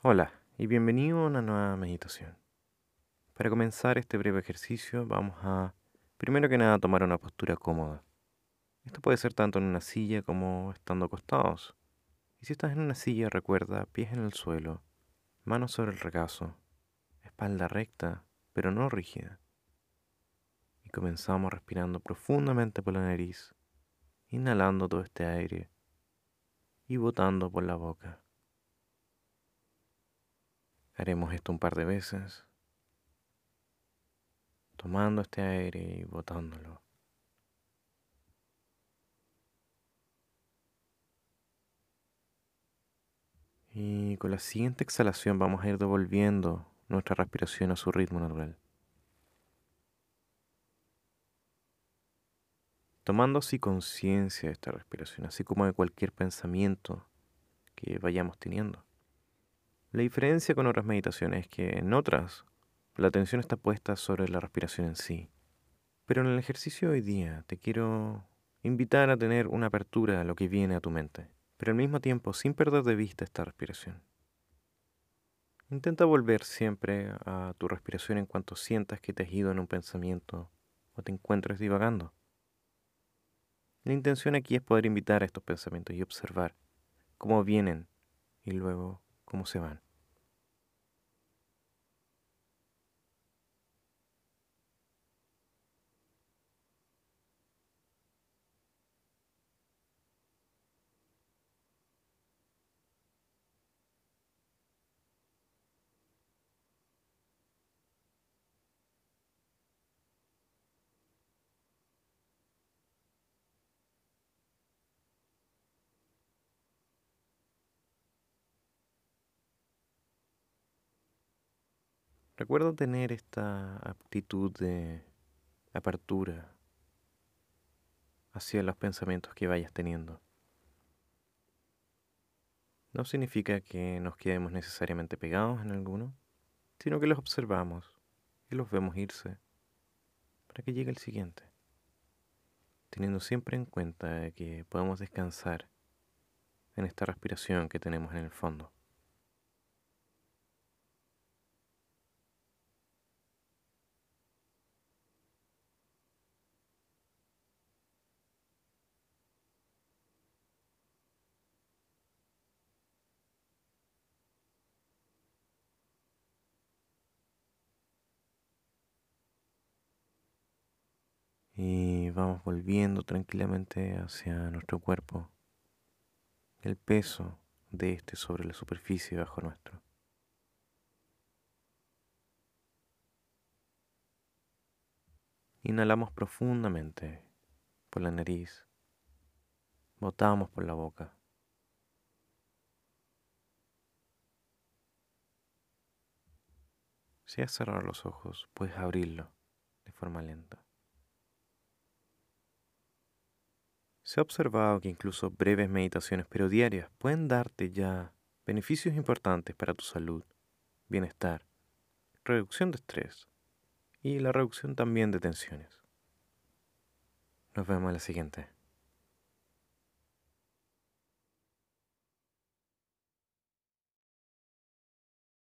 Hola y bienvenido a una nueva meditación. Para comenzar este breve ejercicio vamos a, primero que nada, tomar una postura cómoda. Esto puede ser tanto en una silla como estando acostados. Y si estás en una silla, recuerda pies en el suelo, manos sobre el regazo, espalda recta, pero no rígida. Y comenzamos respirando profundamente por la nariz, inhalando todo este aire y botando por la boca. Haremos esto un par de veces, tomando este aire y botándolo. Y con la siguiente exhalación vamos a ir devolviendo nuestra respiración a su ritmo natural. Tomando así conciencia de esta respiración, así como de cualquier pensamiento que vayamos teniendo. La diferencia con otras meditaciones es que en otras la atención está puesta sobre la respiración en sí. Pero en el ejercicio de hoy día te quiero invitar a tener una apertura a lo que viene a tu mente, pero al mismo tiempo sin perder de vista esta respiración. Intenta volver siempre a tu respiración en cuanto sientas que te has ido en un pensamiento o te encuentres divagando. La intención aquí es poder invitar a estos pensamientos y observar cómo vienen y luego cómo se van. Recuerdo tener esta aptitud de apertura hacia los pensamientos que vayas teniendo. No significa que nos quedemos necesariamente pegados en alguno, sino que los observamos y los vemos irse para que llegue el siguiente, teniendo siempre en cuenta que podemos descansar en esta respiración que tenemos en el fondo. Y vamos volviendo tranquilamente hacia nuestro cuerpo, el peso de este sobre la superficie bajo nuestro. Inhalamos profundamente por la nariz, botamos por la boca. Si has cerrado los ojos, puedes abrirlo de forma lenta. Se ha observado que incluso breves meditaciones, pero diarias, pueden darte ya beneficios importantes para tu salud, bienestar, reducción de estrés y la reducción también de tensiones. Nos vemos en la siguiente.